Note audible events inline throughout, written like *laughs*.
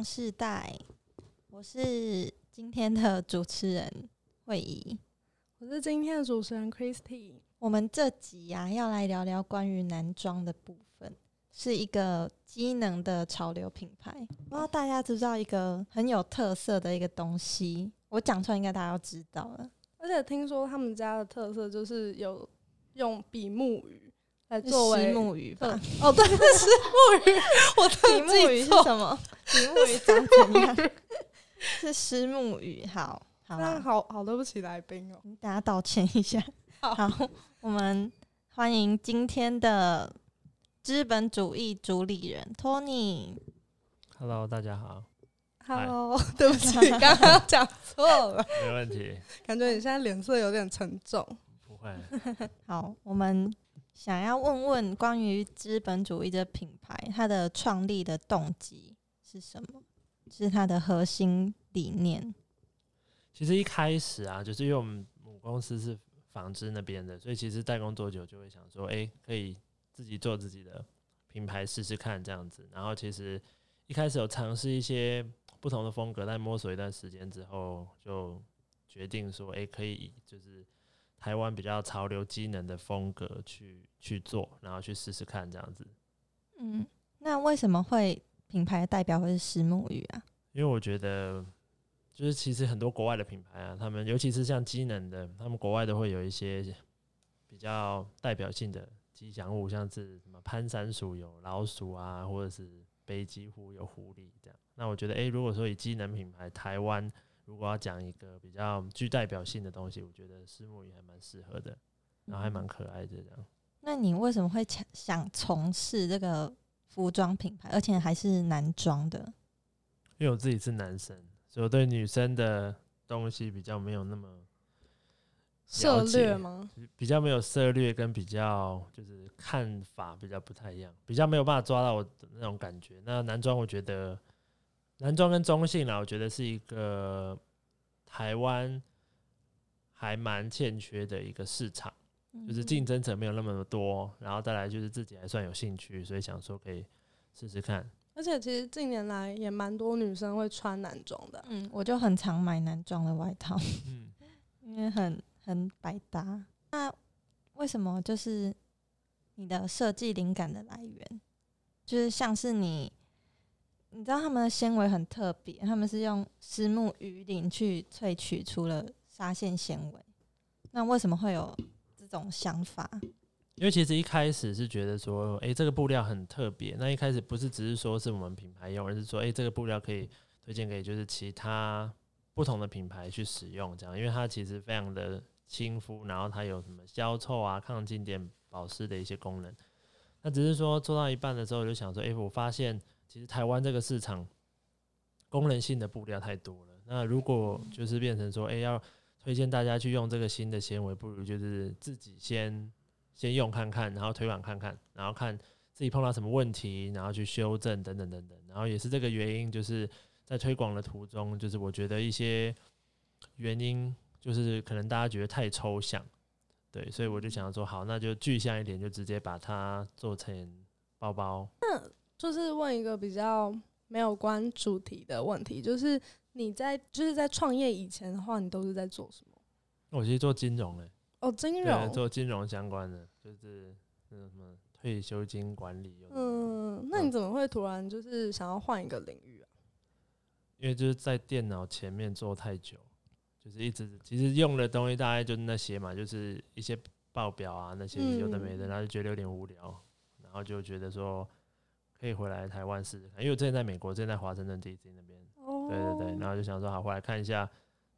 壮世代，我是今天的主持人慧怡，我是今天的主持人 Christy。我们这集呀、要来聊聊关于男装的部分，是一个机能的潮流品牌。不知道大家知不知道一个很有特色的一个东西？我讲出来应该大家都知道了。而且听说他们家的特色就是有用比目鱼来是作为石目鱼吧？哦，对，是木鱼，*laughs* 我的目 *laughs* 鱼。是什么？比目鱼长怎样？*laughs* 是石木鱼。好，好那啦，好好对不起来宾哦。大家道歉一下。好好，我们欢迎今天的资本主义主理人 Tony。Hello，大家好，Hello，对不起，刚刚讲错了，没问题，感觉你现在脸色有点沉重。不会。好，我们想要问问关于资本主义的品牌，它的创立的动机是什么？是它的核心理念。其实一开始啊，就是因为我们母公司是纺织那边的，所以其实代工多久就会想说，哎、可以自己做自己的品牌试试看这样子。然后其实一开始有尝试一些不同的风格，但摸索一段时间之后，就决定说，哎、可以就是台湾比较潮流机能的风格去去做，然后去试试看这样子。嗯，那为什么会品牌代表会是石木鱼啊？因为我觉得，就是其实很多国外的品牌啊，他们尤其是像机能的，他们国外都会有一些比较代表性的吉祥物，像是什么攀山鼠有老鼠啊，或者是北极狐有狐狸这样。那我觉得，诶，如果说以机能品牌台湾，如果要讲一个比较具代表性的东西，我觉得石木鱼还蛮适合的，然后还蛮可爱的这样。那你为什么会想想从事这个服装品牌，而且还是男装的？因为我自己是男生，所以我对女生的东西比较没有那么策了解略吗？比较没有策略跟比较就是看法比较不太一样，比较没有办法抓到我的那种感觉。那男装我觉得男装跟中性啦，我觉得是一个台湾还蛮欠缺的一个市场，就是竞争者没有那么多，然后再来就是自己还算有兴趣，所以想说可以试试看。而且其实近年来也蛮多女生会穿男装的。嗯，我就很常买男装的外套，嗯，*laughs* 因为很很百搭。那为什么就是你的设计灵感的来源，就是像是你，你知道他们的纤维很特别，他们是用丝木鱼鳞去萃取出了纱线纤维。那为什么会有这种想法？因为其实一开始是觉得说，哎，这个布料很特别。那一开始不是只是说是我们品牌用，而是说，哎，这个布料可以推荐给就是其他不同的品牌去使用，这样，因为它其实非常的亲肤，然后它有什么消臭啊、抗静电、保湿的一些功能。那只是说做到一半的时候，我就想说，哎，我发现其实台湾这个市场功能性的布料太多了。那如果就是变成说，哎，要推荐大家去用这个新的纤维，不如就是自己先先用看看，然后推广看看，然后看自己碰到什么问题，然后去修正等等等等。然后也是这个原因，就是在推广的途中，就是我觉得一些原因，就是可能大家觉得太抽象，对，所以我就想要说，好，那就具象一点，就直接把它做成包包。就是问一个比较没有关主题的问题，就是你在就是在创业以前的话，你都是在做什么？我其实做金融的，哦，金，融。做金融相关的，就是那种什么退休金管理。嗯，那你怎么会突然就是想要换一个领域啊？因为就是在电脑前面做太久，就是一直其实用的东西大概就那些嘛，就是一些报表啊那些有的没的，嗯然后就觉得有点无聊，然后就觉得说可以回来台湾试试看，因为我之前在美国，之前在华盛顿 DC 那边，哦，对对对，然后就想说好回来看一下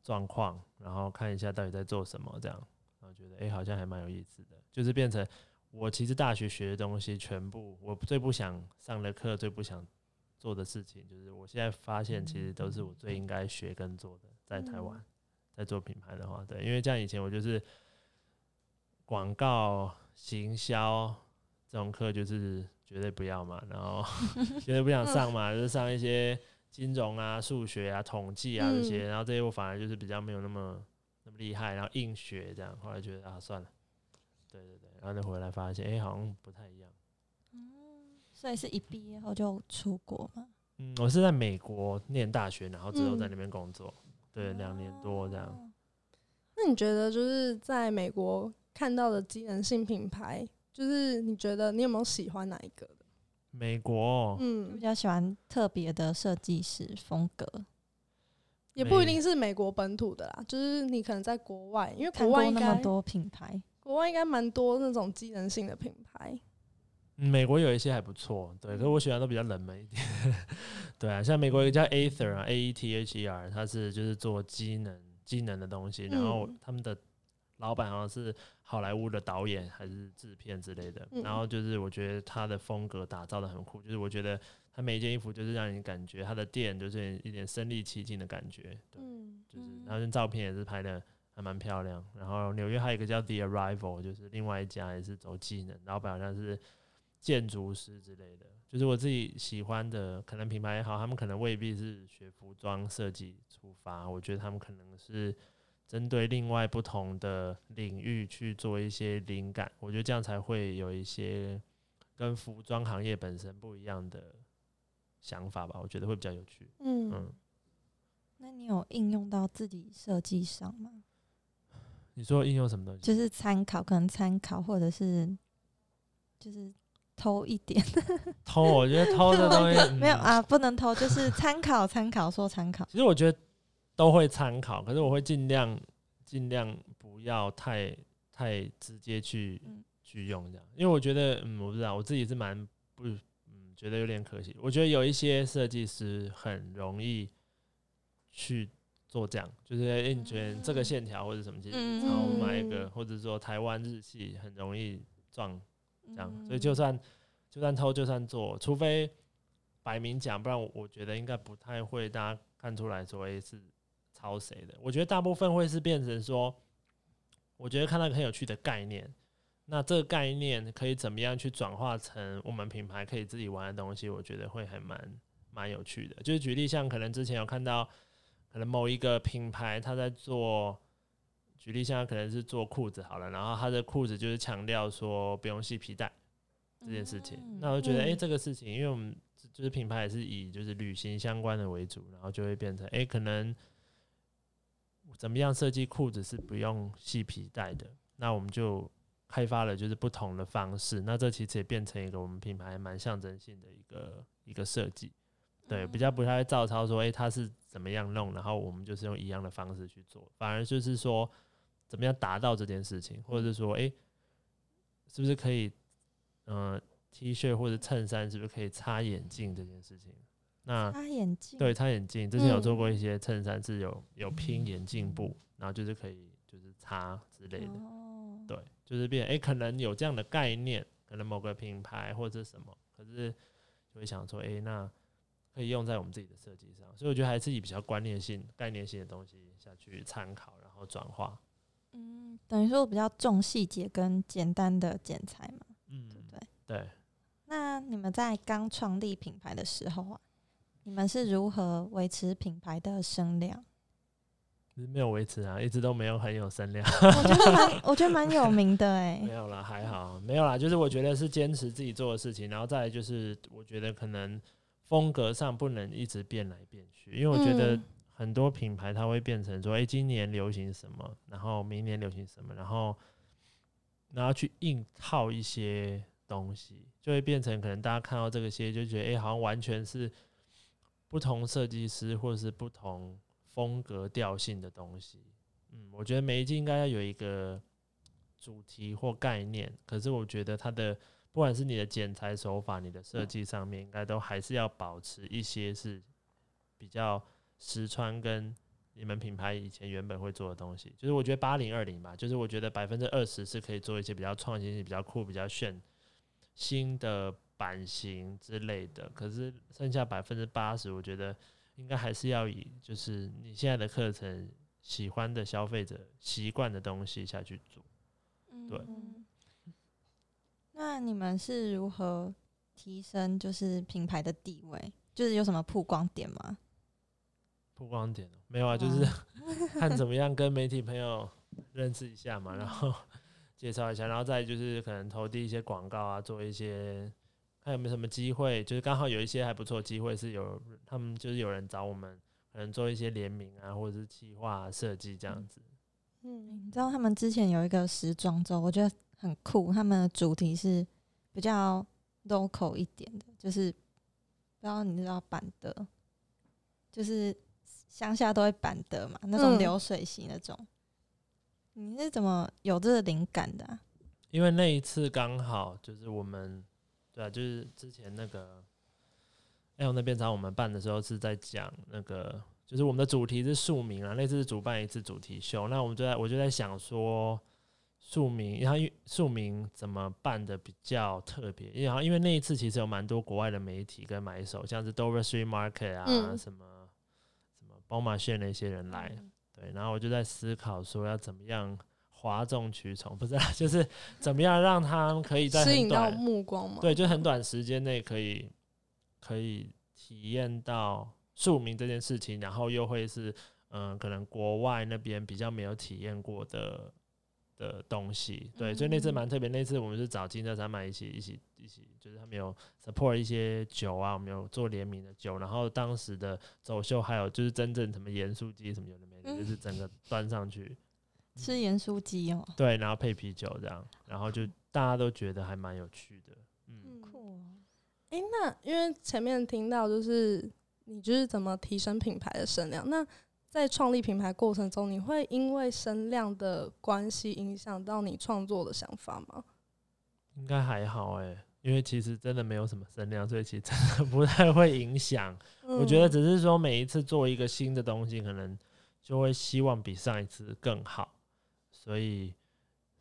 状况，然后看一下到底在做什么这样，然后觉得诶好像还蛮有意思的，就是变成我其实大学学的东西全部我最不想上的课，最不想做的事情，就是我现在发现其实都是我最应该学跟做的，在台湾、在做品牌的话，对，因为像以前我就是广告行销这种课就是绝对不要嘛，然后 *laughs* 绝对不想上嘛，就是上一些金融啊、数学啊、统计啊这些，然后这些我反而就是比较没有那么那么厉害，然后硬学这样，后来觉得啊算了，对对对，然后就回来发现，哎、好像不太一样。所以是一毕业后就出国嘛？嗯，我是在美国念大学，然后之后在嗯那边工作，对，两年多这样。哦那你觉得就是在美国看到的机能性品牌，就是你觉得你有没有喜欢哪一个的？美国嗯、比嗯，较喜欢特别的设计师风格，也不一定是美国本土的啦，就是你可能在国外，因为国外应该那么多品牌，国外应该蛮多那种机能性的品牌。嗯美国有一些还不错，对，可是我喜欢都比较冷门一点。*laughs* 对啊，像美国有一个叫 Aether 啊，A E T H E R，它是就是做机能机能的东西，然后嗯。他们的老板好像是好莱坞的导演还是制片之类的，嗯然后就是我觉得他的风格打造的很酷，就是我觉得他每一件衣服就是让你感觉他的店就是一点身临其境的感觉，对，嗯就是嗯然后那照片也是拍的还蛮漂亮。然后纽约还有一个叫 The Arrival，就是另外一家也是走技能，老板好像是建筑师之类的。就是我自己喜欢的，可能品牌也好，他们可能未必是学服装设计出发，我觉得他们可能是针对另外不同的领域去做一些灵感，我觉得这样才会有一些跟服装行业本身不一样的想法吧，我觉得会比较有趣。嗯嗯，那你有应用到自己设计上吗？你说应用什么东西？就是参考，可能参考，或者是就是偷一点，偷，我觉得偷的东西 *laughs* 没有。嗯啊，不能偷，就是参考，参考，说参考。其实我觉得都会参考，可是我会尽量尽量不要太太直接去、嗯。去用这样，因为我觉得，嗯，我不知道，我自己是蛮不，嗯，觉得有点可惜。我觉得有一些设计师很容易去做这样，就是哎、诶你觉得这个线条或者什么，其实嗯抄买一个，嗯。或者说台湾日系很容易撞这样，嗯。所以就算就算偷，就算做，除非摆明讲，不然我我觉得应该不太会大家看出来说，诶是抄谁的。我觉得大部分会是变成说，我觉得看到一个很有趣的概念，那这个概念可以怎么样去转化成我们品牌可以自己玩的东西，我觉得会还蛮蛮有趣的。就是举例，像可能之前有看到，可能某一个品牌他在做。举例，像可能是做裤子好了，然后他的裤子就是强调说不用系皮带，这件事情。嗯那我就觉得，哎、嗯这个事情，因为我们就是品牌也是以就是旅行相关的为主，然后就会变成，哎、可能怎么样设计裤子是不用系皮带的，那我们就开发了就是不同的方式。那这其实也变成一个我们品牌蛮象征性的一个一个设计。对，比较不太会照抄说，诶，它是怎么样弄，然后我们就是用一样的方式去做，反而就是说，怎么样达到这件事情，或者是说，诶，是不是可以，嗯、t 恤或者衬衫是不是可以擦眼镜这件事情？那擦眼镜，对，擦眼镜，之前有做过嗯。一些衬衫是有有拼眼镜布，然后就是可以就是擦之类的，哦，对，就是变，诶，可能有这样的概念，可能某个品牌或者什么，可是就会想说，诶，那可以用在我们自己的设计上，所以我觉得还是以比较观念性、概念性的东西下去参考，然后转化。嗯，等于说我比较重细节跟简单的剪裁嘛。嗯，对？对，那你们在刚创立品牌的时候啊，你们是如何维持品牌的声量？没有维持啊，一直都没有很有声量。我觉得蛮，我觉得蛮有名的哎、*laughs* 没有啦，还好，没有啦，就是我觉得是坚持自己做的事情，然后再来就是我觉得可能风格上不能一直变来变去，因为我觉得嗯很多品牌它会变成说，哎，今年流行什么，然后明年流行什么，然后然后去硬套一些东西，就会变成可能大家看到这个些就觉得，哎，好像完全是不同设计师或者是不同风格调性的东西。嗯，我觉得每一季应该要有一个主题或概念，可是我觉得它的不管是你的剪裁手法、你的设计上面，应该都还是要保持一些是比较实穿跟你们品牌以前原本会做的东西。就是我觉得八零二零吧，就是我觉得百分之二十是可以做一些比较创新性、比较酷、比较炫新的版型之类的，可是剩下百分之八十，我觉得应该还是要以就是你现在的课程喜欢的消费者习惯的东西下去做。对嗯那你们是如何提升就是品牌的地位？就是有什么曝光点吗？曝光点哦没有啊，就是 *laughs* *laughs* 看怎么样跟媒体朋友认识一下嘛，然后 *laughs* 介绍一下，然后再就是可能投递一些广告啊，做一些看有没有什么机会，就是刚好有一些还不错机会，是有他们就是有人找我们，可能做一些联名啊，或者是企划设计这样子。嗯你知道他们之前有一个时装周，我觉得很酷。他们的主题是比较 local 一点的，就是不知道你知道板德，就是乡下都会板德嘛，那种嗯流水席那种。你是怎么有这个灵感的、啊？因为那一次刚好就是我们，对啊，就是之前那个 L 那边找我们办的时候是在讲那个，就是我们的主题是庶民啊，那次是主办一次主题秀，那我们就在我就在想说，庶民，然后因为庶民怎么办的比较特别？然后因为那一次其实有蛮多国外的媒体跟买手，像是 Dover Street Market 啊，嗯什么什么宝马线那些人来，对，然后我就在思考说要怎么样哗众取宠，不是、啊，*laughs* 就是怎么样让他们可以在很吸引到短，目光嘛。对，就很短时间内可以可以体验到庶民这件事情，然后又会是嗯、可能国外那边比较没有体验过的的东西，对，所以那次嗯蛮特别。那次我们是找金色山脉一起一起一起，就是他们有 support 一些酒啊，我们有做联名的酒，然后当时的走秀还有就是真正什么盐酥鸡什么有的没的，嗯就是整个端上去，吃盐酥鸡哦，对，然后配啤酒这样，然后就大家都觉得还蛮有趣的，嗯，嗯，酷哦。诶，那因为前面听到就是你就是怎么提升品牌的声量，那在创立品牌过程中，你会因为声量的关系影响到你创作的想法吗？应该还好哎、因为其实真的没有什么声量，所以其实真的不太会影响。我觉得嗯只是说每一次做一个新的东西，可能就会希望比上一次更好，所以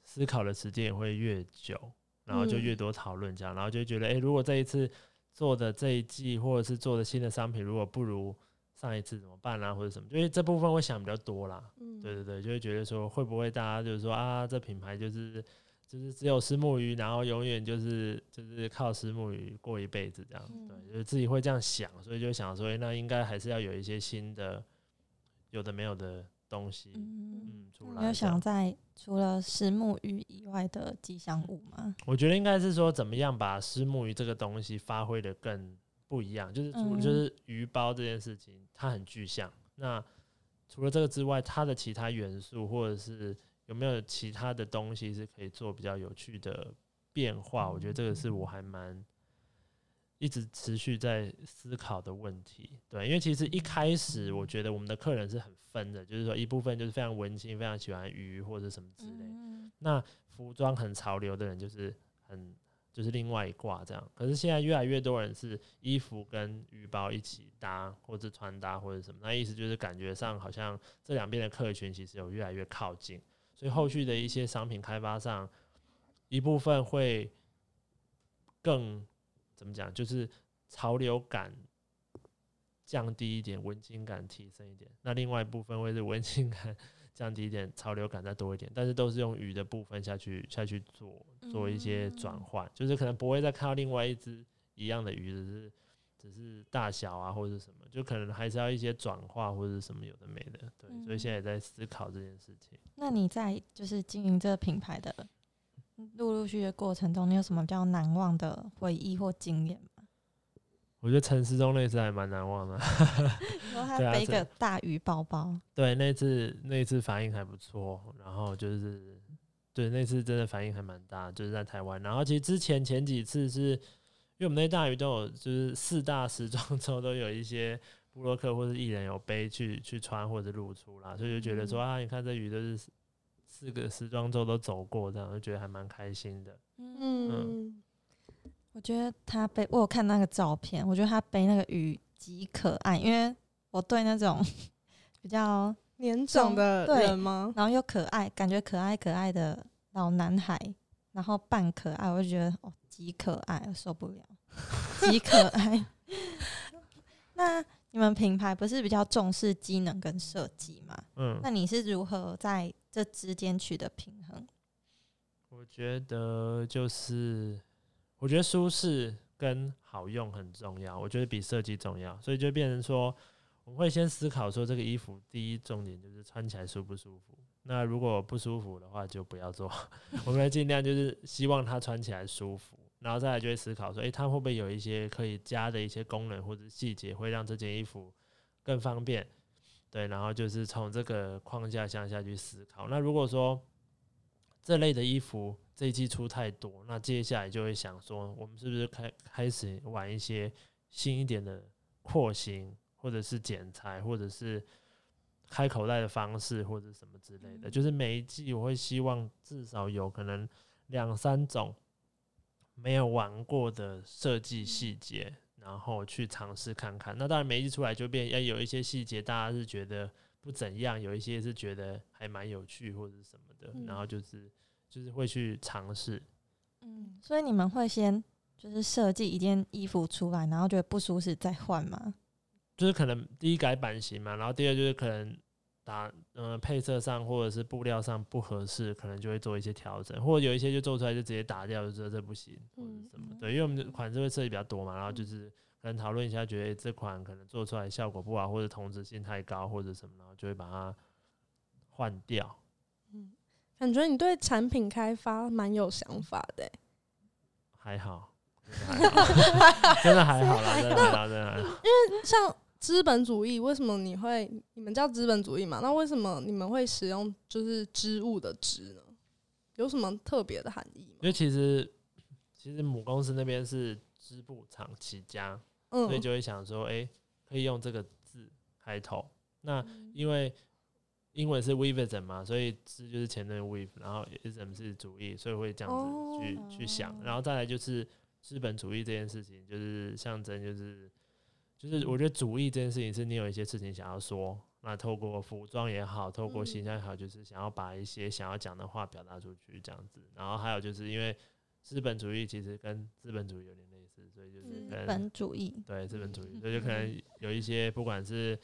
思考的时间也会越久，然后就嗯。越多讨论这样，然后就觉得，哎，如果这一次做的这一季或者是做的新的商品，如果不如上一次怎么办啊，或者什么，因为这部分会想比较多啦。嗯。对对对，就会觉得说会不会大家就是说啊，这品牌就是就是只有石目鱼，然后永远就是就是靠石目鱼过一辈子这样，对，嗯就是自己会这样想，所以就想说，诶那应该还是要有一些新的有的没有的东西，嗯，嗯，出来你有来这样。想在除了石木鱼以外的吉祥物吗？*laughs* 我觉得应该是说怎么样把石木鱼这个东西发挥的更不一样，就是除、嗯就是鱼包这件事情，它很具象。那除了这个之外，它的其他元素或者是有没有其他的东西是可以做比较有趣的变化？我觉得这个是我还蛮一直持续在思考的问题。对，因为其实一开始我觉得我们的客人是很分的，就是说一部分就是非常文青，非常喜欢鱼或者什么之类。嗯那服装很潮流的人就是很就是另外一挂这样。可是现在越来越多人是衣服跟鱼包一起搭，或者穿搭或者什么，那意思就是感觉上好像这两边的客群其实有越来越靠近，所以后续的一些商品开发上，一部分会更怎么讲，就是潮流感。降低一点，文青感提升一点。那另外一部分会是文青感 *laughs* 降低一点，潮流感再多一点，但是都是用鱼的部分下去下去做做一些转换，就是可能不会再看到另外一只一样的鱼，只是只是大小啊或者什么，就可能还是要一些转化或者是什么有的没的，对，所以现在也在思考这件事情。那你在就是经营这个品牌的陆陆续续的过程中，你有什么比较难忘的回忆或经验吗？我觉得陈思忠那次还蛮难忘的，*laughs* 然后他背一个大鱼包包，对，那次那次反应还不错，然后就是对那次真的反应还蛮大，就是在台湾。然后其实之前前几次是因为我们那大鱼都有，就是四大时装周都有一些布洛克或者艺人有背去去穿或者露出啦，所以就觉得说、啊，你看这鱼都是四四个时装周都走过，这样就觉得还蛮开心的。嗯，我觉得他背，我有看那个照片，我觉得他背那个鱼极可爱，因为我对那种 *laughs* 比较年长的人吗？然后又可爱，感觉可爱可爱的老男孩，然后扮可爱，我就觉得哦极可爱，我受不了，极可爱。*laughs* 那你们品牌不是比较重视机能跟设计吗？嗯，那你是如何在这之间取得平衡？我觉得就是，我觉得舒适跟好用很重要，我觉得比设计重要，所以就变成说，我会先思考说这个衣服第一重点就是穿起来舒不舒服。那如果不舒服的话，就不要做。*laughs* 我们尽量就是希望它穿起来舒服。然后再来就会思考说，诶，它会不会有一些可以加的一些功能或者细节，会让这件衣服更方便？对，然后就是从这个框架向下去思考。那如果说这类的衣服这一季出太多，那接下来就会想说，我们是不是开开始玩一些新一点的廓形，或者是剪裁，或者是开口袋的方式，或者什么之类的。就是每一季我会希望至少有可能两三种没有玩过的设计细节，然后去尝试看看。那当然每一集出来就变，要有一些细节大家是觉得不怎样，有一些是觉得还蛮有趣或者什么的，然后就是就是会去尝试。嗯，所以你们会先就是设计一件衣服出来，然后觉得不舒适再换吗？就是可能第一改版型嘛，然后第二就是可能打嗯、配色上或者是布料上不合适，可能就会做一些调整，或者有一些就做出来就直接打掉，就说这不行或者什么。对，因为我们的款式会设计比较多嘛，然后就是可能讨论一下，觉得这款可能做出来效果不好，或者同质性太高或者什么，然后就会把它换掉。嗯感觉你对产品开发蛮有想法的欸、还好，真的还好，*laughs* 真的还好啦，真的还好，真的还好。*laughs* 像资本主义，为什么你会你们叫资本主义嘛？那为什么你们会使用就是织物的织呢？有什么特别的含义吗？因为其实其实母公司那边是织布厂起家，所以嗯，就会想说，哎、可以用这个字开头。那因为英文是 weavism 嘛，所以织就是前面 weave，然后 ism 是主义，所以会这样子去、去想。然后再来就是资本主义这件事情，就是象征，就是就是我觉得主义这件事情是你有一些事情想要说，那透过服装也好，透过形象也好，就是想要把一些想要讲的话表达出去这样子。然后还有就是因为资本主义其实跟资本主义有点类似，所以就是资本主义，对资本主义，所以就可能有一些不管是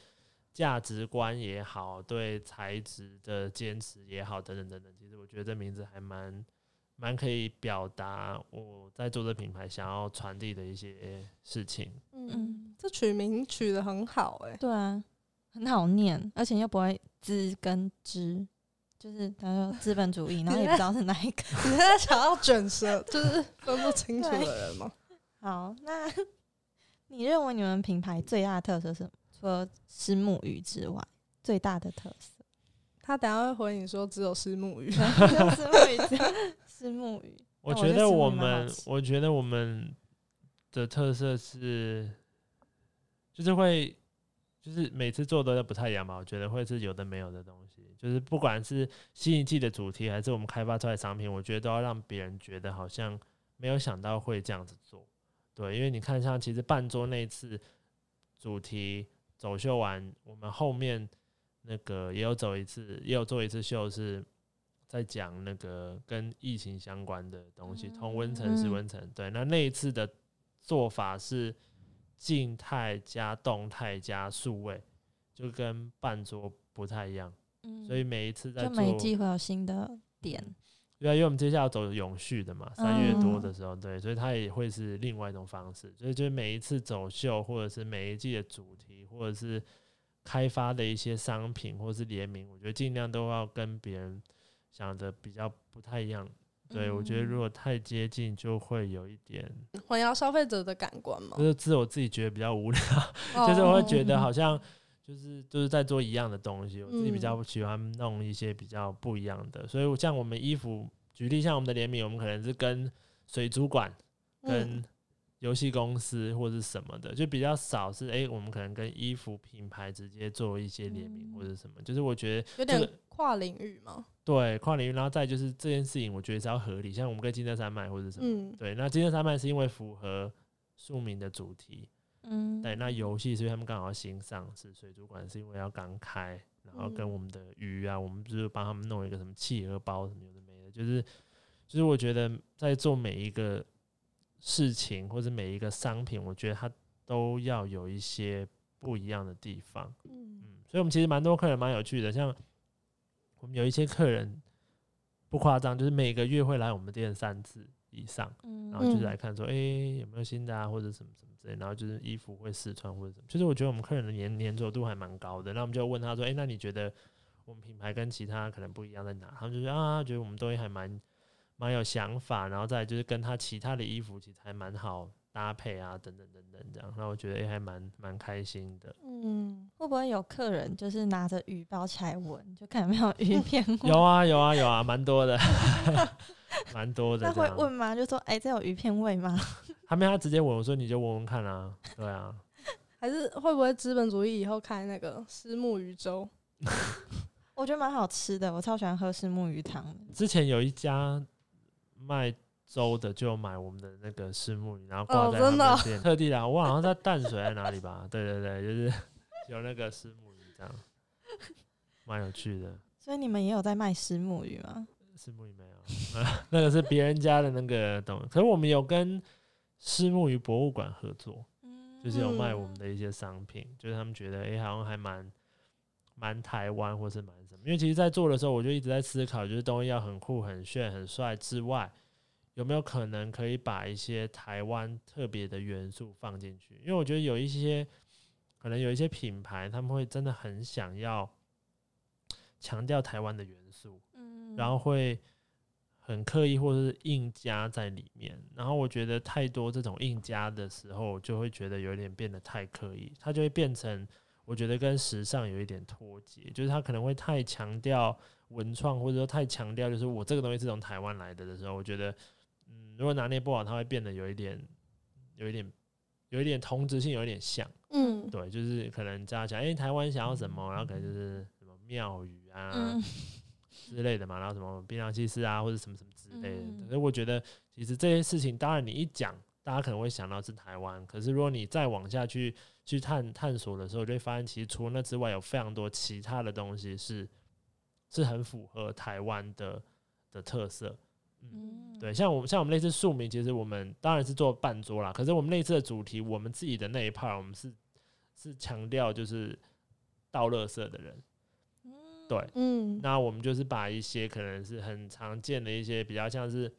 价值观也好，对材质的坚持也好，等等等等。其实我觉得这名字还蛮蛮可以表达我在做这品牌想要传递的一些事情。嗯，这取名取得很好哎、对啊，很好念，而且又不会知跟知，就是他说资本主义，*laughs* 然后也不知道是哪一个。*laughs* 你在想要卷舌，就是 *laughs* 分不清楚的人吗？好，那你认为你们品牌最大的特色是什么？除了虱目鱼之外，最大的特色？他等下会回你说只有虱目鱼，虱目鱼之外，虱目鱼。我觉得我们，我觉得我们的特色是，就是会，就是每次做的都不太一样吧。我觉得会是有的没有的东西，就是不管是新一季的主题，还是我们开发出来的商品，我觉得都要让别人觉得好像没有想到会这样子做。对，因为你看，像其实半桌那一次主题走秀完，我们后面那个也有走一次，也有做一次秀是。在讲那个跟疫情相关的东西，同温层是嗯温层，对。那那一次的做法是静态加动态加数位，就跟半桌不太一样。嗯所以每一次在就，每一季会有新的点。对啊，因为我们接下来要走永续的嘛，三月多嗯的时候，对，所以它也会是另外一种方式。所以就是每一次走秀，或者是每一季的主题，或者是开发的一些商品，或者是联名，我觉得尽量都要跟别人想的比较不太一样。对，我觉得如嗯果太接近，就会有一点，混淆消费者的感官嘛。就。是自我自己觉得比较无聊，哦 *laughs* 就是我会觉得哦好像就是就是在做一样的东西，我自己比嗯。较喜欢弄一些比较不一样的，所以像我们衣服，举例像我们的联名，我们可能是跟水族馆、跟嗯游戏公司或者什么的，就比较少是诶，我们可能跟衣服品牌直接做一些联名嗯。或者什么，就是我觉得有点跨领域嘛。对跨领域，然后再就是这件事情，我觉得是要合理，像我们跟金色山脉或者什么，嗯，对，那金色山脉是因为符合庶民的主题，嗯，对，那游戏是因为他们刚好要新上市，水族馆是因为要刚开，然后跟嗯。我们的鱼啊，我们就是帮他们弄一个什么企鹅包什么有的没的，就是就是我觉得在做每一个事情或者每一个商品，我觉得它都要有一些不一样的地方。嗯。嗯，所以我们其实蛮多客人蛮有趣的，像我们有一些客人不夸张，就是每个月会来我们店三次以上。嗯，然后就是嗯来看说，哎、有没有新的啊，或者什么什么之类，然后就是衣服会试穿或者什么。其实我觉得我们客人的粘粘着度还蛮高的。那我们就问他说，哎、那你觉得我们品牌跟其他可能不一样在哪？他们就说啊，觉得我们东西还蛮蛮有想法，然后再就是跟他其他的衣服其实还蛮好搭配啊，等等等等这样，那我觉得诶还蛮蛮开心的。嗯，会不会有客人就是拿着鱼包起来闻，就看有没有鱼片味？有啊有啊有啊，蛮多的，*laughs* 蛮多的那。会问吗？就说哎、这有鱼片味吗？他没有，他直接问我说你就闻闻看啊，对啊，*laughs* 还是会不会资本主义以后开那个虱目鱼粥？*laughs* 我觉得蛮好吃的，我超喜欢喝石木鱼汤。之前有一家卖粥的就买我们的那个石木鱼，然后挂在他哦真的哦们店，特地来，我好像在淡水在哪里吧？对对对，就是有那个石木鱼这样，蛮有趣的。所以你们也有在卖石木鱼吗？石木鱼没有，那个是别人家的那个东西，可是我们有跟石木鱼博物馆合作，嗯就是有卖我们的一些商品，就是他们觉得诶好像还蛮蛮台湾或是蛮什么，因为其实，在做的时候我就一直在思考，就是东西要很酷、很炫、很帅之外，有没有可能可以把一些台湾特别的元素放进去？因为我觉得有一些可能有一些品牌，他们会真的很想要强调台湾的元素，嗯然后会很刻意或者是硬加在里面。然后我觉得太多这种硬加的时候，就会觉得有点变得太刻意，它就会变成我觉得跟时尚有一点脱节，就是它可能会太强调文创，或者说太强调就是我这个东西是从台湾来的的时候，我觉得嗯，如果拿捏不好，它会变得有一点有一点。有一点同质性，有一点像，嗯，对，就是可能加强，哎、台湾想要什么，然后可能就是什么庙宇啊，嗯 *laughs* 之类的嘛，然后什么槟榔西施啊，或者什么什么之类的。嗯可是我觉得，其实这些事情，当然你一讲，大家可能会想到是台湾，可是如果你再往下去去探探索的时候，就会发现，其实除了那之外，有非常多其他的东西是是很符合台湾的的特色。对，像我们像我们那次宿名，其实我们当然是做半桌啦，可是我们那次的主题，我们自己的那一 part，我们是是强调就是倒垃圾的人。对，嗯，那我们就是把一些可能是很常见的一些比较像是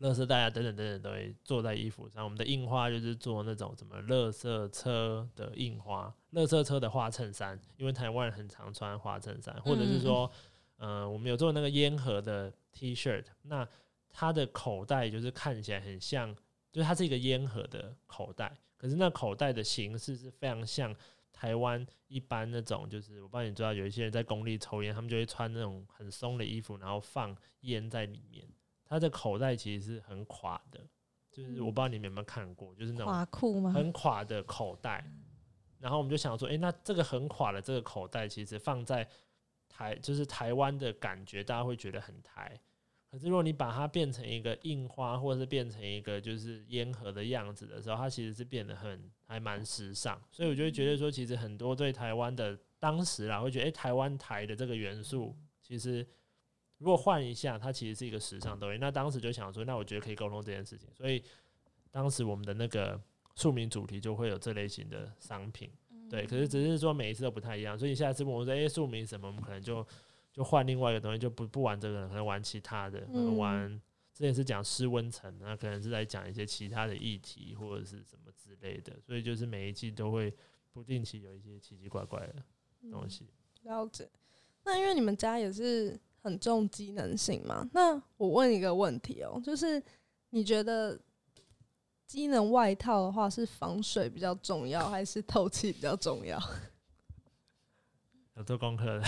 垃圾袋啊等等等等东西做在衣服上。我们的印花就是做那种什么垃圾车的印花，垃圾车的花衬衫，因为台湾人很常穿花衬衫，或者是说，呃，我们有做那个烟盒的 T 恤，那它的口袋就是看起来很像，就是它是一个烟盒的口袋，可是那口袋的形式是非常像台湾一般那种，就是我帮你知道，有一些人在工地抽烟，他们就会穿那种很松的衣服，然后放烟在里面。它的口袋其实是很垮的，就是我不知道你们有没有看过，就是那种垮裤吗？很垮的口袋。然后我们就想说，诶，那这个很垮的这个口袋，其实放在台就是台湾的感觉，大家会觉得很台。可是如果你把它变成一个印花，或者是变成一个就是烟盒的样子的时候，它其实是变得很还蛮时尚。所以我就会觉得说，其实很多对台湾的当时啦，会觉得诶，台湾台的这个元素，其实如果换一下，它其实是一个时尚东西。那当时就想说，那我觉得可以沟通这件事情。所以当时我们的那个庶民主题就会有这类型的商品。对，可是只是说每一次都不太一样，所以你下次问我说，诶，庶民什么，我们可能就就换另外一个东西，就不不玩这个了，可能玩其他的，可能嗯玩之前是讲湿温层，那可能是在讲一些其他的议题或者是什么之类的，所以就是每一季都会不定期有一些奇奇怪怪的东西。了解。那因为你们家也是很重机能性嘛，那我问一个问题哦、就是你觉得机能外套的话是防水比较重要，还是透气比较重要？*laughs* 有做功课的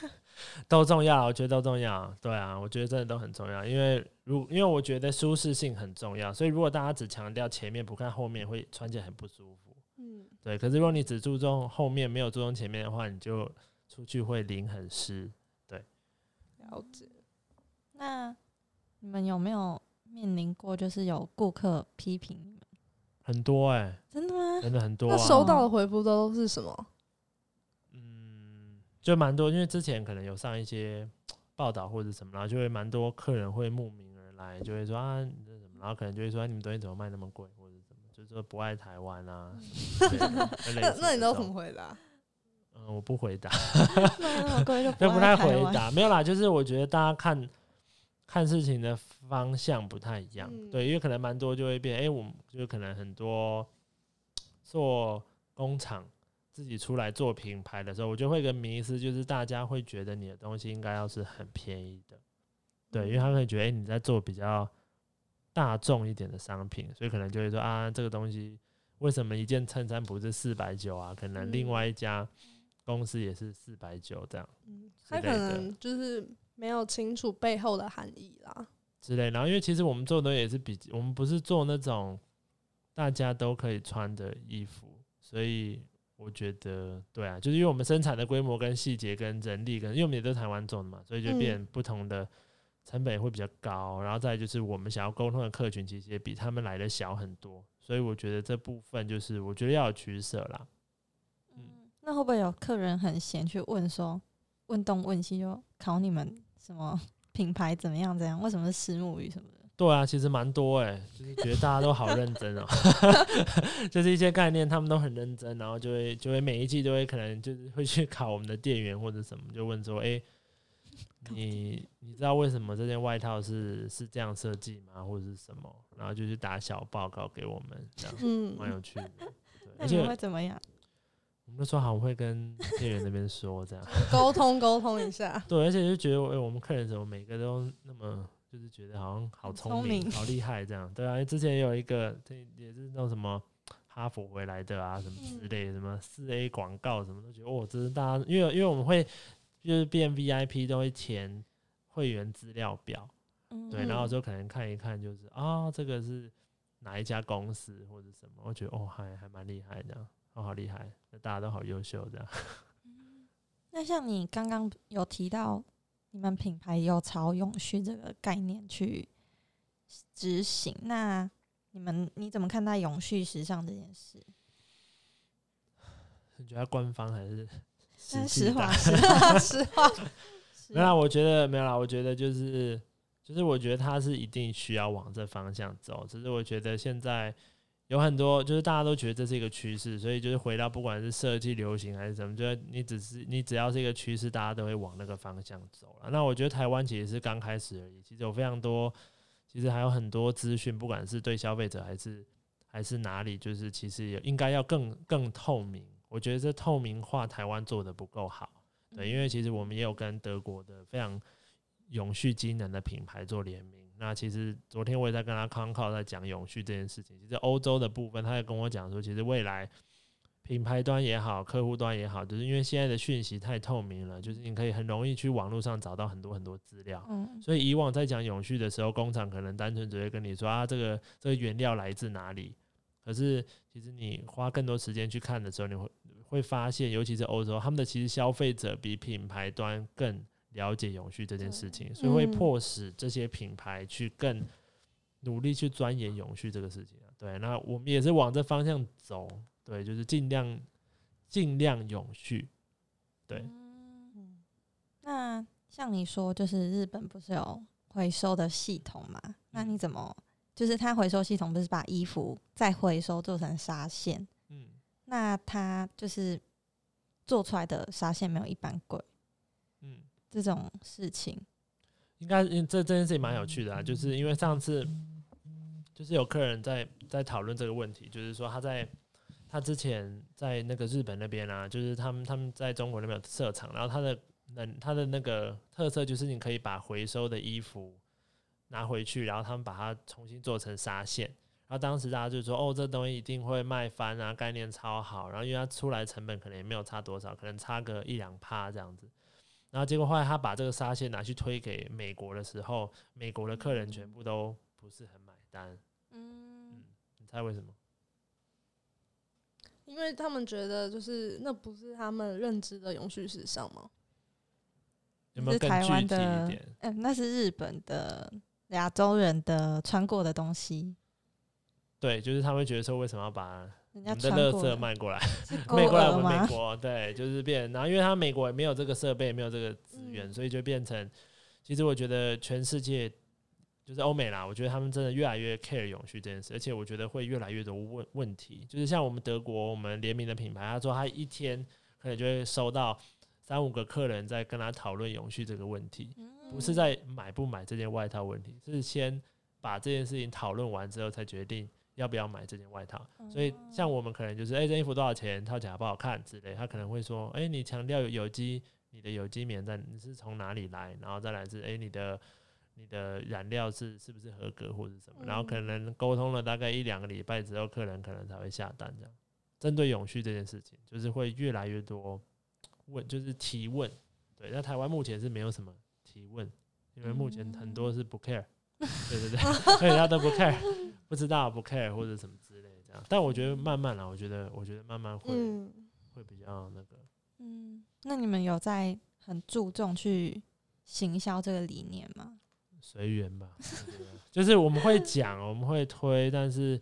*laughs* 都重要，我觉得都重要。对啊，我觉得真的都很重要，因为如因为我觉得舒适性很重要，所以如果大家只强调前面不看后面，会穿起来很不舒服。嗯，对，可是如果你只注重后面，没有注重前面的话，你就出去会淋很湿。对了解。那你们有没有面临过，就是有顾客批评你们？很多哎、真的吗？真的很多、那啊。收到的回复都是什么？嗯，就蛮多，因为之前可能有上一些 *tsk* 报道或者什么，然后就会蛮多客人会慕名而来，就会说啊，你这什么，然后可能就会说、啊你们东西怎么卖那么贵，或者什么，就是说不爱台湾啊。之 *laughs* 类的那那你都怎么回答？嗯，我不回答，卖 *laughs* 那么贵就就 *laughs* 不太。回答。没有啦，就是我觉得大家看看事情的方向不太一样，嗯。对，因为可能蛮多就会变，哎、我们就可能很多做工厂自己出来做品牌的时候，我就会有个迷思，就是大家会觉得你的东西应该要是很便宜的，对，因为他会觉得，哎、你在做比较大众一点的商品，所以可能就会说啊，这个东西为什么一件衬衫不是四百九啊？可能另嗯。外一家公司也是四百九这样嗯，他可能就是没有清楚背后的含义啦。之类。然后因为其实我们做的也是比，我们不是做那种大家都可以穿的衣服，所以。我觉得对啊，就是因为我们生产的规模跟细节跟人力跟，因为我们也都是台湾做的嘛，所以就嗯变不同的成本会比较高。然后再就是我们想要沟通的客群其实也比他们来的小很多，所以我觉得这部分就是我觉得要有取舍啦。嗯，那会不会有客人很闲去问说，问东问西就考你们什么 *laughs* 品牌怎么样怎样？为什么是石木鱼什么的？对啊，其实蛮多哎、就是觉得大家都好认真哦、*laughs* 就是一些概念他们都很认真，然后就会就会每一季都会可能就是会去考我们的店员或者什么，就问说，哎、你你知道为什么这件外套是是这样设计吗？或者是什么？然后就去打小报告给我们，这样蛮有嗯，趣的。对，*laughs* 那你们而且会怎么样？就说好，我会跟店员那边说这样。*laughs* 沟通沟通一下。*laughs* 对，而且就觉得，哎、我们客人怎么每个都那么，就是觉得好像好聪明、明好厉害这样。对啊，因为之前有一个，这也是那种什么哈佛回来的啊，什么之类的，什么四 A 广告什么，都觉得哦，这是大家，因为因为我们会就是变 VIP 都会填会员资料表，嗯对，然后就可能看一看，就是啊、这个是哪一家公司或者什么，我觉得哦，还还蛮厉害这样，哦，好厉害，那大家都好优秀这样。那像你刚刚有提到，你们品牌有朝永续这个概念去执行，那你们你怎么看待永续时尚这件事？*sighs* 你觉得官方还是但实 *laughs* 实话，实话，实话，没有啦，我觉得没有啦，我觉得就是就是我觉得它是一定需要往这方向走，只是我觉得现在有很多就是大家都觉得这是一个趋势，所以就是回到不管是设计流行还是什么，就是你只是你只要是一个趋势，大家都会往那个方向走了。那我觉得台湾其实是刚开始而已，其实有非常多，其实还有很多资讯，不管是对消费者还是还是哪里，就是其实也应该要更更透明。我觉得这透明化台湾做的不够好。对，因为其实我们也有跟德国的非常永续机能的品牌做联名。那其实昨天我也在跟他康靠在讲永续这件事情。其实欧洲的部分，他也跟我讲说，其实未来品牌端也好，客户端也好，就是因为现在的讯息太透明了，就是你可以很容易去网络上找到很多很多资料。嗯所以以往在讲永续的时候，工厂可能单纯只会跟你说啊，这个这个原料来自哪里。可是其实你花更多时间去看的时候，你会会发现，尤其是欧洲，他们的其实消费者比品牌端更了解永续这件事情，所以会嗯迫使这些品牌去更努力去钻研永续这个事情啊。对，那我们也是往这方向走，对，就是尽量尽量永续。对，嗯那像你说，就是日本不是有回收的系统嘛？那嗯你怎么？就是它回收系统不是把衣服再回收做成纱线？嗯，那它就是做出来的纱线没有一般贵，嗯。这种事情，应该这这件事情蛮有趣的啊，就是因为上次就是有客人在在讨论这个问题，就是说他在他之前在那个日本那边啊，就是他们他们在中国那边有设厂，然后他的能他的那个特色就是你可以把回收的衣服拿回去，然后他们把它重新做成纱线。然后当时大家就说：“哦，这东西一定会卖翻啊，概念超好。”然后因为它出来成本可能也没有差多少，可能差个一两趴这样子。然后结果后来他把这个纱线拿去推给美国的时候，美国的客人全部都不是很买单。嗯，你猜为什么？因为他们觉得就是那不是他们认知的永续时尚吗？有没有是台更具体湾的一点？嗯、那是日本的亚洲人的穿过的东西，对，就是他们会觉得说，为什么要把人家我们的垃穿过的圾卖过来，是 *laughs* 卖过来我们美？国？对，就是变。然后因为他美国也没有这个设备，没有这个资源，嗯所以就变成，其实我觉得全世界就是欧美啦，我觉得他们真的越来越 care 永续这件事，而且我觉得会越来越多问问题。就是像我们德国，我们联名的品牌，他说他一天可能就会收到三五个客人在跟他讨论永续这个问题。嗯不是在买不买这件外套问题，是先把这件事情讨论完之后才决定要不要买这件外套。所以像我们可能就是，哎、这衣服多少钱？套起来好不好看之类，他可能会说，哎、你强调有有机，你的有机棉在你是从哪里来？然后再来是，哎、你的你的染料是是不是合格或者什么，然后可嗯能沟通了大概一两个礼拜之后，客人可能才会下单这样。针对永续这件事情，就是会越来越多问，就是提问。对，那台湾目前是没有什么提问，因为目前很多是不 care，对对对，所以他都不 care，不知道不 care 或者什么之类这样。但我觉得慢慢啦，我觉得我觉得慢慢会、嗯，会比较那个。嗯，那你们有在很注重去行销这个理念吗？随缘吧，就是我们会讲，我们会推，但是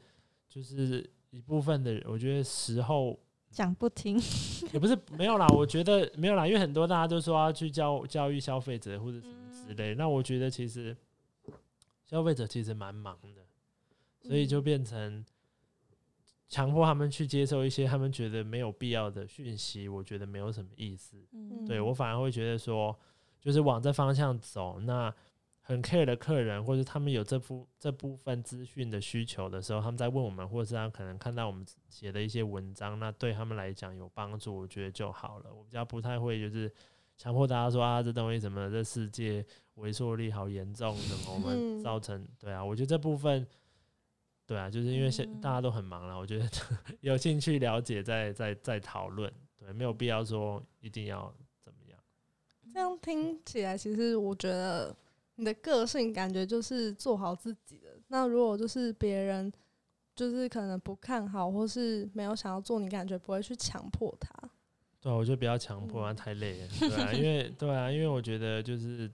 就是一部分的人，我觉得时候 *laughs* 讲不听，也不是没有啦，我觉得没有啦，因为很多大家都说要去教教育消费者或者什么之类，那我觉得其实消费者其实蛮忙的，所以就变成强迫他们去接受一些他们觉得没有必要的讯息，我觉得没有什么意思。嗯，对我反而会觉得说，就是往这方向走。那很 care 的客人，或者他们有这部这部分资讯的需求的时候，他们在问我们，或者是他可能看到我们写的一些文章，那对他们来讲有帮助，我觉得就好了。我比较不太会就是强迫大家说啊，这东西怎么，这世界萎缩力好严重，什么我们嗯造成对啊，我觉得这部分。对啊，就是因为现嗯大家都很忙了，我觉得 *laughs* 有兴趣了解再再再讨论，对，没有必要说一定要怎么样。这样听起来，其实我觉得你的个性感觉就是做好自己的。那如果就是别人就是可能不看好，或是没有想要做，你感觉不会去强迫他。对啊，我觉得不要强迫太累了。对啊，因为对啊，因为我觉得就是，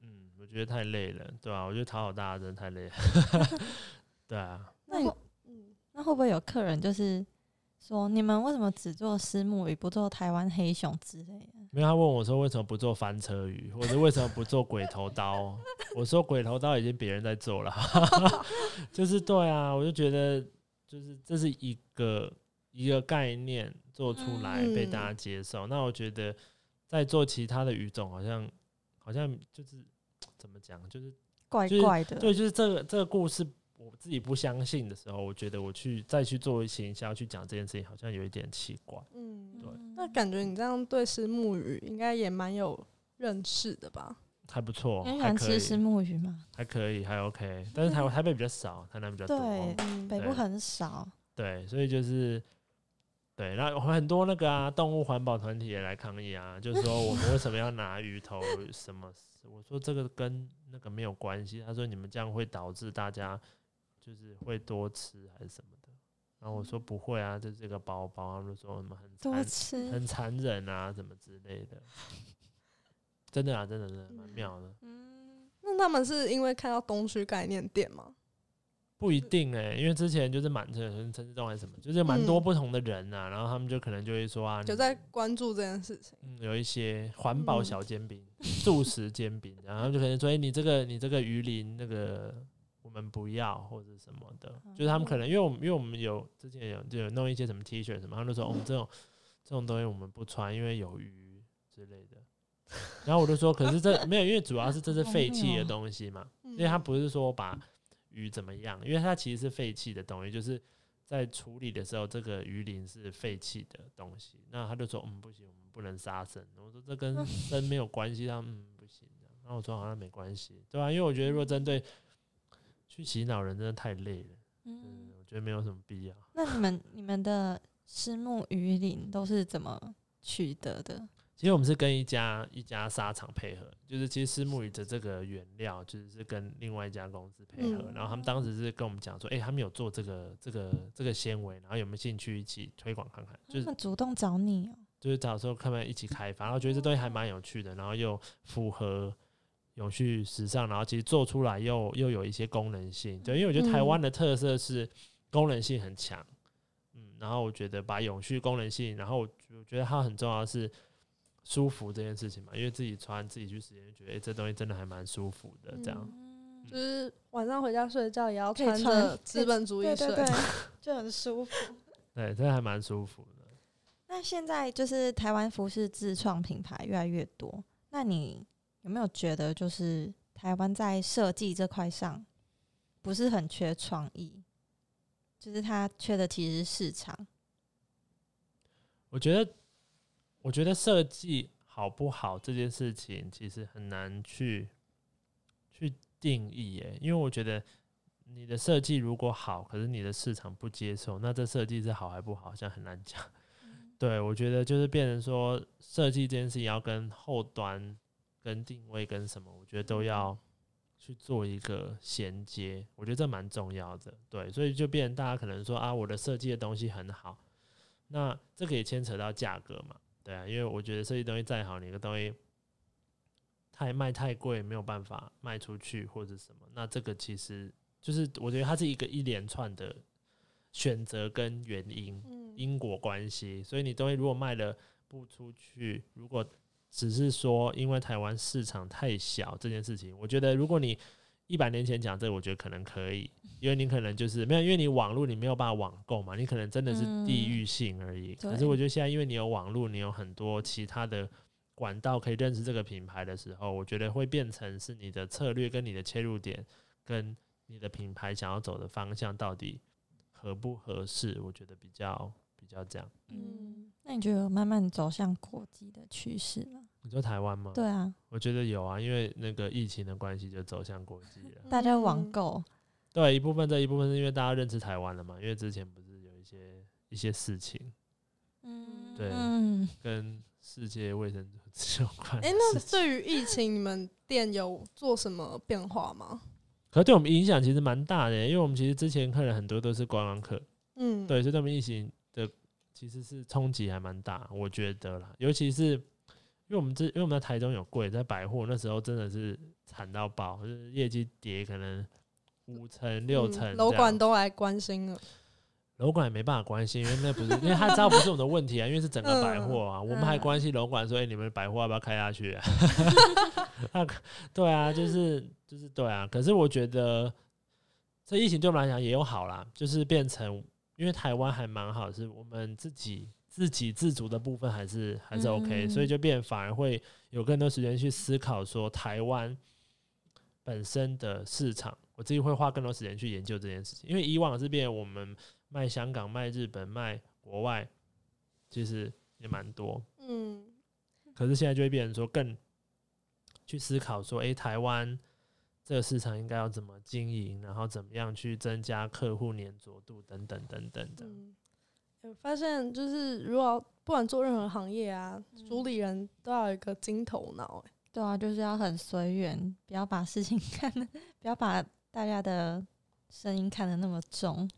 嗯，我觉得太累了，对啊，我觉得讨好大家真的太累了。对啊，那你嗯，那会不会有客人就是说，你们为什么只做私募鱼，不做台湾黑熊之类的？没有他问我说为什么不做翻车鱼，或者为什么不做鬼头刀？我说鬼头刀已经别人在做了，*laughs* 就是对啊，我就觉得就是这是一个一个概念做出来嗯被大家接受。那我觉得在做其他的鱼种，好像好像就是怎么讲，就是就是怪怪的，对，就是这个这个故事，我自己不相信的时候，我觉得我去再去做一些营销去讲这件事情，好像有一点奇怪。嗯，对那感觉你这样对石木鱼应该也蛮有认识的吧？还不错，你喜还可以，欢吃石木鱼吗？还可以，还 OK。但是台湾台北比较少，台南比较多。对，嗯，北部很少。对，所以就是对，那很多那个啊，动物环保团体也来抗议啊，*laughs* 就是说我们为什么要拿鱼头什么？我说这个跟那个没有关系。他说你们这样会导致大家就是会多吃还是什么的。然后我说不会啊，这是个包包。他们说什么很多吃，很残忍啊，什么之类的。真的啊，真的真的蛮妙的。嗯，那他们是因为看到东区概念店吗？不一定哎、因为之前就是满城陈志忠还是什么，就是蛮多嗯不同的人呐、然后他们就可能就会说啊，就在关注这件事情。嗯有一些环保嗯小煎饼、素食煎饼，然后就可能说，哎、你这个你这个鱼鳞那个我们不要或者什么的，就是他们可能因为我们因为我们有之前有就有弄一些什么 T 恤什么，他们就说，哦，这种这种东西我们不穿，因为有鱼之类的。然后我就说，可是这 *laughs* 没有，因为主要是这是废弃的东西嘛，因因为它不是说把鱼怎么样，因为它其实是废弃的东西，就是在处理的时候，这个鱼鳞是废弃的东西。那他就说，嗯，不行，我们不能杀生。我说这跟 *laughs* 生没有关系，他们嗯不行。然后我说好像没关系，对吧、因为我觉得如果针对去洗脑人，真的太累了，嗯，嗯，我觉得没有什么必要。那你们你们的虱目鱼鳞都是怎么取得的？其实我们是跟一家一家沙场配合，就是其实私募鱼的这个原料就是是跟另外一家公司配合，嗯然后他们当时是跟我们讲说，哎、他们有做这个这个这个纤维，然后有没有兴趣一起推广看看？就是主动找你哦、就是找时候看看一起开发，然后觉得这东西还蛮有趣的，然后又符合永续时尚，然后其实做出来又又有一些功能性，对，因为我觉得台湾的特色是功能性很强，嗯，然后我觉得把永续功能性，然后我我觉得它很重要的是舒服这件事情嘛，因为自己穿自己去实验，就觉得哎、这东西真的还蛮舒服的，这样。嗯就是晚上回家睡觉也要穿穿着资本主义睡。对对对，*laughs* 就很舒服。*laughs* 对，这还蛮舒服的。那现在就是台湾服饰自创品牌越来越多，那你有没有觉得就是台湾在设计这块上不是很缺创意？就是它缺的其实是市场。我觉得，我觉得设计好不好这件事情，其实很难去去定义耶，因为我觉得你的设计如果好，可是你的市场不接受，那这设计是好还不好，好像很难讲。*laughs* 对我觉得就是变成说，设计这件事情要跟后端、跟定位、跟什么，我觉得都要去做一个衔接，我觉得这蛮重要的。对，所以就变成大家可能说啊，我的设计的东西很好，那这个也牵扯到价格嘛，对啊，因为我觉得设计东西再好，你的东西太卖太贵，没有办法卖出去或者什么，那这个其实就是我觉得它是一个一连串的选择跟原因。嗯因果关系，所以你东西如果卖了不出去，如果只是说因为台湾市场太小这件事情，我觉得如果你一百年前讲这个，我觉得可能可以，因为你可能就是没有，因为你网络你没有办法网购嘛，你可能真的是地域性而已。可是我觉得现在因为你有网络，你有很多其他的管道可以认识这个品牌的时候，我觉得会变成是你的策略跟你的切入点跟你的品牌想要走的方向到底合不合适，我觉得比较比较这样。嗯，那你觉得有慢慢走向国际的趋势吗？你说台湾吗？对啊，我觉得有啊，因为那个疫情的关系，就走向国际了。大家网嗯购，对，一部分这一部分是因为大家认识台湾了嘛，因为之前不是有一些一些事情嗯，对嗯，跟世界卫生组织有关的哎、那。对于疫情，你们店有做什么变化吗？可是对我们影响其实蛮大的，因为我们其实之前客人很多都是观光客，嗯，对，所以对我们疫情的其实是冲击还蛮大，我觉得啦，尤其是因为我们这因为我们在台中有柜，在百货那时候真的是惨到爆，就是业绩跌可能五成六嗯成，楼管都来关心了。楼管也没办法关心，因为那不是，因为他知道不是我们的问题啊，因为是整个百货啊，我们还关心楼管说，哎、你们百货要不要开下去、啊？*laughs* 那对啊，就是就是对啊，可是我觉得这疫情对我们来讲也有好啦，就是变成因为台湾还蛮好，是我们自己自给自足的部分还是还是 OK，、嗯所以就变反而会有更多时间去思考说台湾本身的市场，我自己会花更多时间去研究这件事情，因为以往是变我们卖香港、卖日本、卖国外，其实也蛮多，嗯。可是现在就会变成说更去思考说，诶，台湾这个市场应该要怎么经营，然后怎么样去增加客户粘着度等等等等的。嗯，我发现就是如果不管做任何行业啊，主理人都要有一个金头脑、欸。对啊，就是要很随缘，不要把事情 *laughs* 看得，不要把大家的声音看得那么重。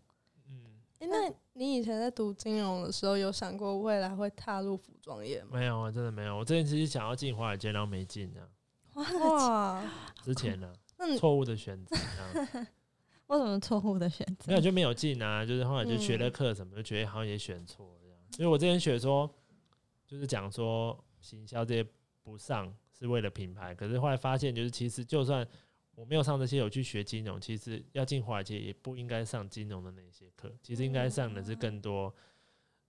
嗯，哎、那你以前在读金融的时候，有想过未来会踏入服装业吗？没有啊，真的没有。我之前其实想要进华尔街，然后没进啊。哇，之前呢、错误的选择，*laughs* 为什么错误的选择？没有就没有进啊。就是后来就学了嗯课什么，就觉得好像也选错了这样。因为我之前学说，就是讲说行销这些不上是为了品牌，可是后来发现，就是其实就算我没有上这些，有去学金融，其实要进华尔街也不应该上金融的那些课，其实应该上的是更多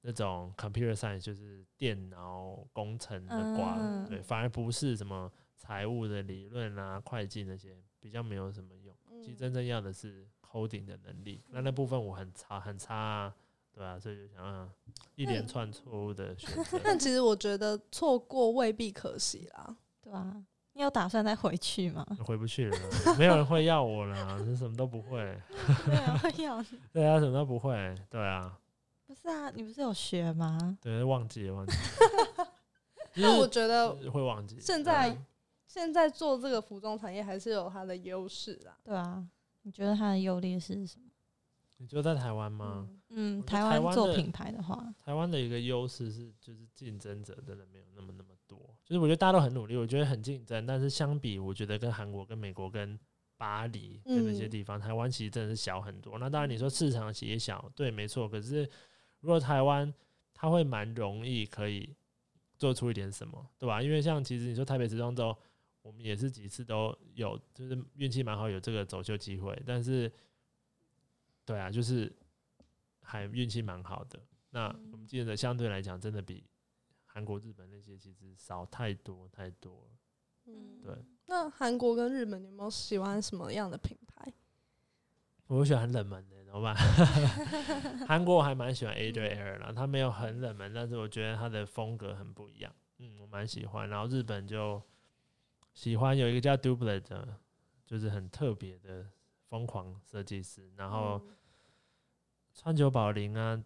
那种 computer science，就是电脑工程的挂，嗯对，反而不是什么财务的理论啊、会计那些比较没有什么用。其实真正要的是 coding 的能力，那那部分我很差很差啊，对啊，所以就想啊，一连串错误的选择。*laughs* 但其实我觉得错过未必可惜啦。对啊，你有打算再回去吗？回不去了，没有人会要我了，你什么都不会。*laughs* 没有会要你，对啊，什么都不会。对啊，不是啊，你不是有学吗？对，忘记了忘记了。*laughs* 那我觉得会忘记。现在现在做这个服装产业还是有它的优势啦。对啊，你觉得它的优劣势是什么？你就在台湾吗？嗯台台湾做品牌的话，台湾的一个优势是，就是竞争者真的没有那么那么多。就是我觉得大家都很努力，我觉得很竞争，但是相比，我觉得跟韩国、跟美国、跟巴黎跟那些嗯地方，台湾其实真的是小很多。那当然你说市场也小，对，没错。可是如果台湾，它会蛮容易可以做出一点什么，对吧？因为像其实你说台北时装周，我们也是几次都有，就是运气蛮好，有这个走秀机会。但是，对啊，就是还运气蛮好的。那我们记得相对来讲，真的比韩国、日本那些其实少太多太多了。嗯，对，那韩国跟日本，你有没有喜欢什么样的品牌？我喜欢很冷门的，怎么办？*laughs* 韩国我还蛮喜欢 A 对 L 啦，它没有很冷门，但是我觉得它的风格很不一样，嗯，我蛮喜欢。然后日本就喜欢有一个叫 Dublet 的就是很特别的疯狂设计师，然后嗯。川久保玲啊、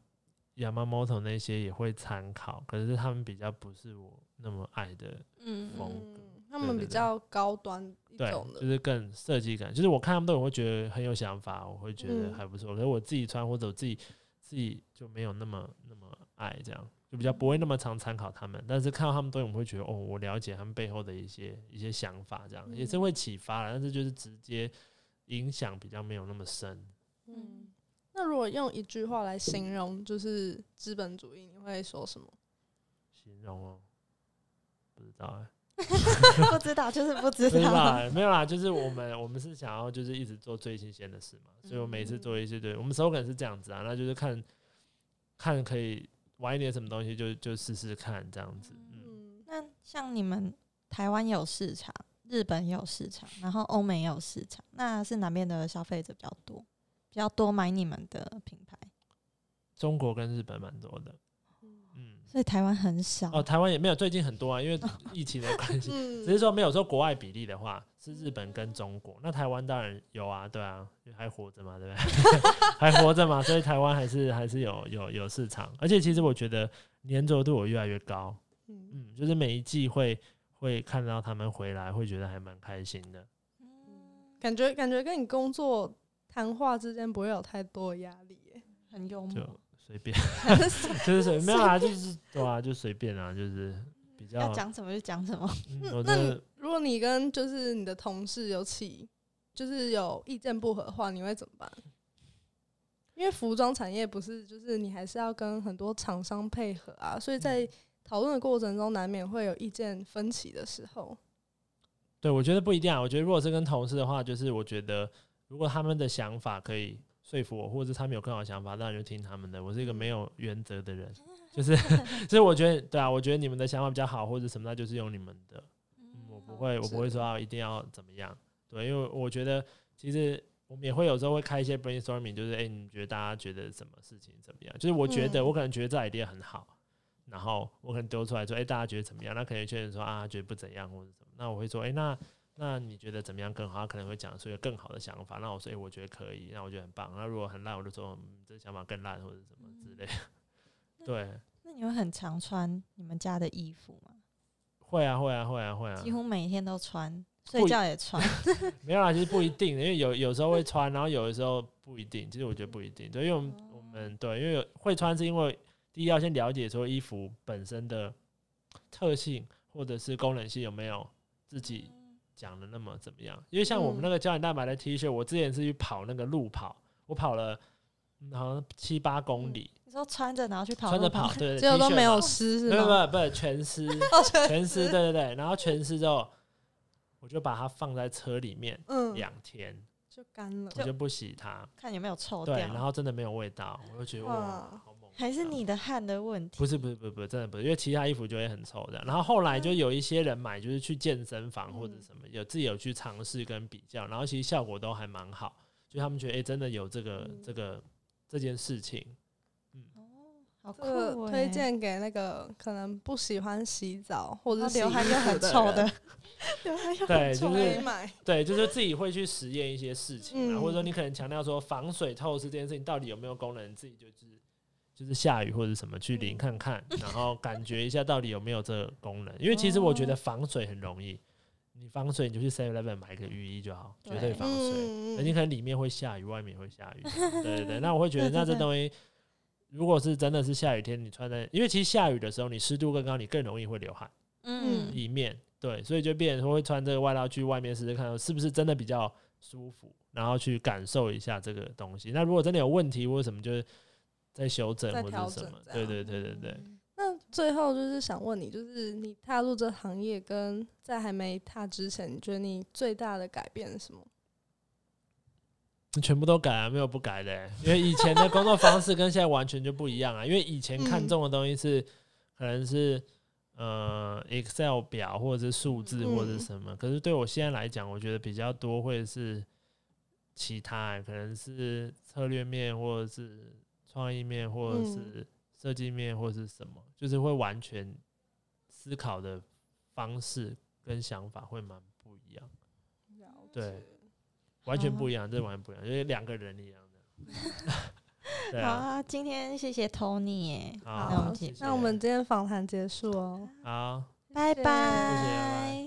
Yamamoto 那些也会参考，可是他们比较不是我那么爱的，嗯风嗯格他们比较高端一对种，的，就是更设计感，就是我看他们都有会觉得很有想法，我会觉得嗯还不错，可是我自己穿或者我自己自己就没有那么那么爱这样。就比较不会那么常参考他们，但是看到他们东西，我们会觉得哦，我了解他们背后的一些一些想法，这样、也是嗯会启发了，但是就是直接影响比较没有那么深。嗯。那如果用一句话来形容就是资本主义，你会说什么？形容哦，不知道哎、*laughs* 不知道，就是不知道没有啦，就是我们我们是想要就是一直做最新鲜的事嘛，所以我每次做一些对，我们 slogan 是这样子啊，那就是看看可以玩一点什么东西就就试试看这样子，嗯，嗯，那像你们台湾有市场，日本有市场，然后欧美也有市场，那是哪边的消费者比较多？比较多买你们的品牌，中国跟日本蛮多的，嗯，所以台湾很少。哦，台湾也没有，最近很多啊，因为疫情的关系，*laughs* 嗯只是说没有说国外比例的话，是日本跟中国。那台湾当然有啊，对啊，还活着嘛，对不对？*laughs* 还活着嘛，所以台湾还是还是有有有市场。而且其实我觉得粘着度我越来越高，嗯嗯，就是每一季会会看到他们回来，会觉得还蛮开心的。嗯感觉感觉跟你工作谈话之间不会有太多压力耶。很幽默，*laughs* *laughs* 随便，就是随没有啊，就是对啊，就随便啊，就是比较要。讲什么就讲什么。嗯那你如果你跟就是你的同事有起就是有意见不合的话，你会怎么办？因为服装产业不是就是你还是要跟很多厂商配合啊，所以在讨论的过程中难免会有意见分歧的时候。对，我觉得不一定啊。我觉得如果是跟同事的话，就是我觉得如果他们的想法可以说服我，或者是他们有更好的想法，当然就听他们的。我是一个没有原则的人，就是 *laughs* 所以我觉得对啊，我觉得你们的想法比较好，或者什么，那就是用你们的。嗯，我不会，我不会说啊，一定要怎么样。对，因为我觉得其实我们也会有时候会开一些 brainstorming，就是哎、诶你觉得大家觉得什么事情怎么样？就是我觉得嗯我可能觉得这 idea 很好，然后我可能丢出来说，哎、大家觉得怎么样？那可能有些人说啊，觉得不怎样或者什么，那我会说，哎、那那你觉得怎么样更好？他可能会讲出一个更好的想法，那我说，哎、我觉得可以，那我觉得很棒。那如果很烂，我就说，嗯，这想法更烂或者什么之类的。对，那你会很常穿你们家的衣服吗？会啊，会啊，会啊，会啊几。乎每天都穿，睡觉也穿。*laughs* 没有啦，其实不一定，因为有有时候会穿，然后有的时候不一定。其实我觉得不一定，对，因为我们我们对，因为有会穿是因为第一要先了解说衣服本身的特性或者是功能性有没有自己讲的那么怎么样。因为像我们嗯那个胶原蛋白的 T 恤，我之前是去跑那个路跑，我跑了嗯好像七八公里，你说穿着然后去跑穿着跑，对对，*laughs* 结果都 T 恤没有嘛湿是没有吗？不不全湿，全湿，*laughs* 对对对，然后全湿之后，我就把它放在车里面嗯，两天。就干了。我就不洗它，看有没有臭掉。对，然后真的没有味道，我就觉得哇。还是你。的汗的问题。不是不是不是不是真的不是，因为其他衣服就会很臭的。然后后来就有一些人买，就是去健身房或者什么，有自己有去尝试跟比较，然后其实效果都还蛮好，就他们觉得哎、诶真的有这个嗯。这个这件事情，好酷欸。推荐给那个可能不喜欢洗澡或者流汗又很臭的，*laughs* 流汗又很臭可以是买。对，就是自己会去实验一些事情啊，嗯或者说你可能强调说防水透视这件事情到底有没有功能，自己就是就是下雨或者什么去淋看看，*laughs* 然后感觉一下到底有没有这个功能。因为其实我觉得防水很容易，你防水你就去 Seven Eleven 买个雨衣就好，绝对对防水。你可能里面会下雨，外面也会下雨。*laughs* 对对对，那我会觉得那这东西。如果是真的是下雨天，你穿在，因为其实下雨的时候你湿度更高，你更容易会流汗。嗯，里面，对，所以就变成说会穿这个外套去外面试试看，是不是真的比较舒服，然后去感受一下这个东西。那如果真的有问题或者什么，就是再修正或者什么，对对对对对。那最后就是想问你，就是你踏入这行业跟在还没踏之前，你觉得你最大的改变是什么？你全部都改啊，没有不改的欸、因为以前的工作方式跟现在完全就不一样啊。因为以前看中的东西是、可能是呃 Excel 表或者是数字嗯或者是什么，可是对我现在来讲，我觉得比较多会是其他欸、可能是策略面或者是创意面或者嗯是设计面或者是什么，就是会完全思考的方式跟想法会蛮不一样。对完全不一样，这完全不一样，就是两个人一样的。*laughs* 对啊，好啊，今天谢谢 Tony 耶，好那我们今天访谈结束哦。好，拜谢谢拜。